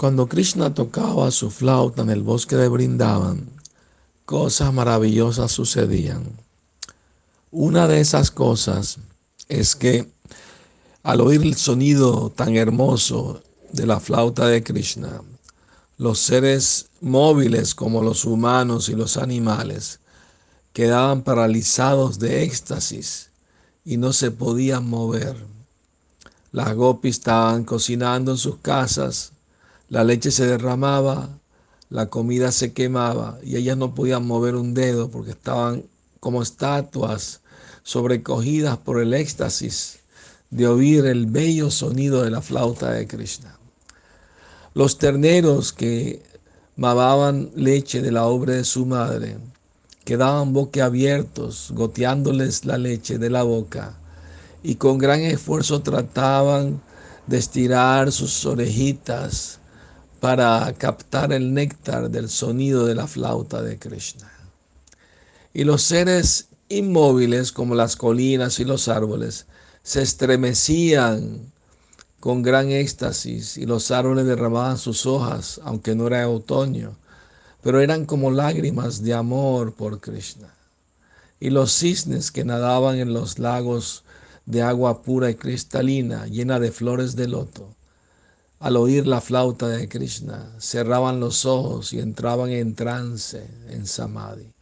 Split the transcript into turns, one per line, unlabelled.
Cuando Krishna tocaba su flauta en el bosque de Brindavan, cosas maravillosas sucedían. Una de esas cosas es que al oír el sonido tan hermoso de la flauta de Krishna, los seres móviles como los humanos y los animales quedaban paralizados de éxtasis y no se podían mover. Las gopis estaban cocinando en sus casas, la leche se derramaba, la comida se quemaba y ellas no podían mover un dedo porque estaban como estatuas sobrecogidas por el éxtasis de oír el bello sonido de la flauta de Krishna. Los terneros que mamaban leche de la obra de su madre quedaban boquiabiertos, goteándoles la leche de la boca y con gran esfuerzo trataban de estirar sus orejitas para captar el néctar del sonido de la flauta de Krishna. Y los seres inmóviles como las colinas y los árboles se estremecían con gran éxtasis y los árboles derramaban sus hojas, aunque no era otoño, pero eran como lágrimas de amor por Krishna. Y los cisnes que nadaban en los lagos de agua pura y cristalina, llena de flores de loto, al oír la flauta de Krishna, cerraban los ojos y entraban en trance, en samadhi.